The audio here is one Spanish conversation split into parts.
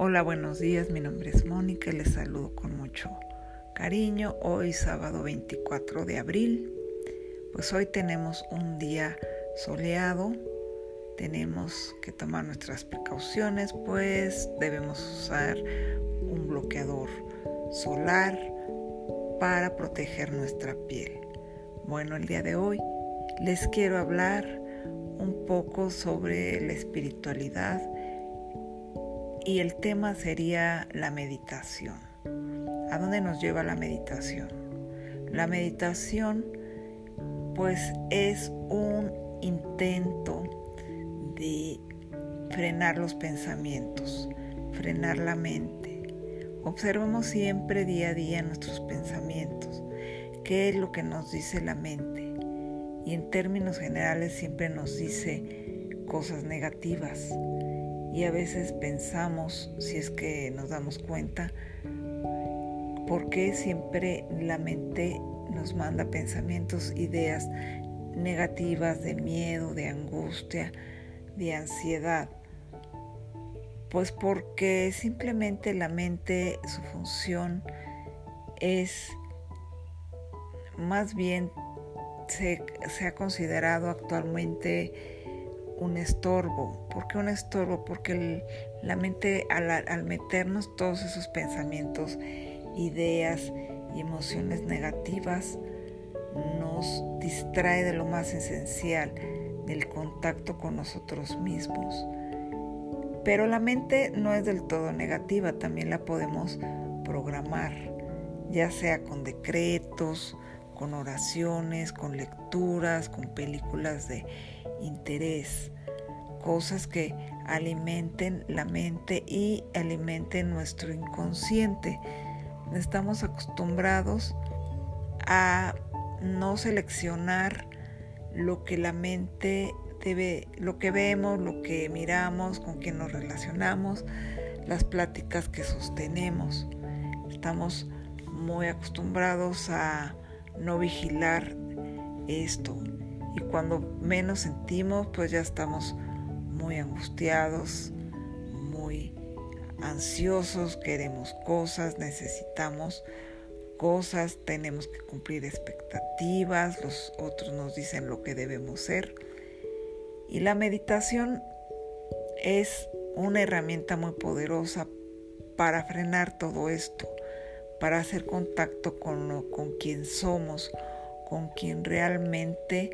Hola, buenos días, mi nombre es Mónica y les saludo con mucho cariño. Hoy sábado 24 de abril, pues hoy tenemos un día soleado, tenemos que tomar nuestras precauciones, pues debemos usar un bloqueador solar para proteger nuestra piel. Bueno, el día de hoy les quiero hablar un poco sobre la espiritualidad y el tema sería la meditación. ¿A dónde nos lleva la meditación? La meditación pues es un intento de frenar los pensamientos, frenar la mente. Observamos siempre día a día nuestros pensamientos, qué es lo que nos dice la mente. Y en términos generales siempre nos dice cosas negativas y a veces pensamos, si es que nos damos cuenta, por qué siempre la mente nos manda pensamientos, ideas negativas de miedo, de angustia, de ansiedad. Pues porque simplemente la mente, su función es más bien se, se ha considerado actualmente un estorbo. ¿Por qué un estorbo? Porque la mente al, meternos todos esos pensamientos, ideas y emociones negativas, nos distrae de lo más esencial, del contacto con nosotros mismos. Pero la mente no es del todo negativa, también la podemos programar, ya sea con decretos, con oraciones, con lecturas, con películas de interés, cosas que alimenten la mente y alimenten nuestro inconsciente. Estamos acostumbrados a no seleccionar lo que la mente debe, lo que vemos, lo que miramos, con quien nos relacionamos, las pláticas que sostenemos. Estamos muy acostumbrados a no vigilar esto, y cuando menos sentimos, pues ya estamos muy angustiados, muy ansiosos, queremos cosas, necesitamos cosas, tenemos que cumplir expectativas, los otros nos dicen lo que debemos ser. Y la meditación es una herramienta muy poderosa para frenar todo esto, para hacer contacto con, con quien somos, con quien realmente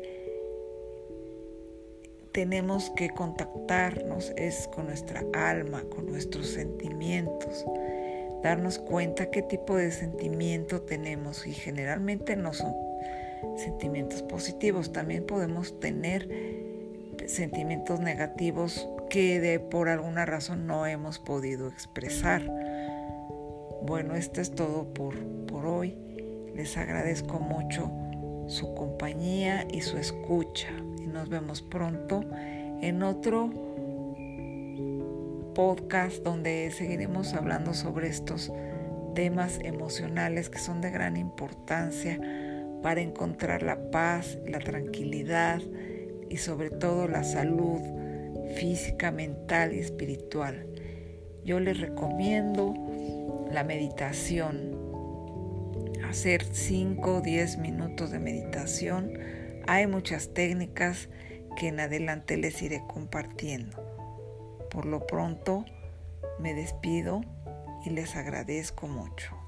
tenemos que contactarnos es con nuestra alma, con nuestros sentimientos, darnos cuenta qué tipo de sentimiento tenemos y generalmente no son sentimientos positivos, también podemos tener sentimientos negativos que de por alguna razón no hemos podido expresar. Bueno, esto es todo por, por hoy. Les agradezco mucho su compañía y su escucha nos vemos pronto en otro podcast donde seguiremos hablando sobre estos temas emocionales que son de gran importancia para encontrar la paz, la tranquilidad y sobre todo la salud física, mental y espiritual. Yo les recomiendo la meditación, hacer 5 o 10 minutos de meditación hay muchas técnicas que en adelante les iré compartiendo. Por lo pronto, me despido y les agradezco mucho.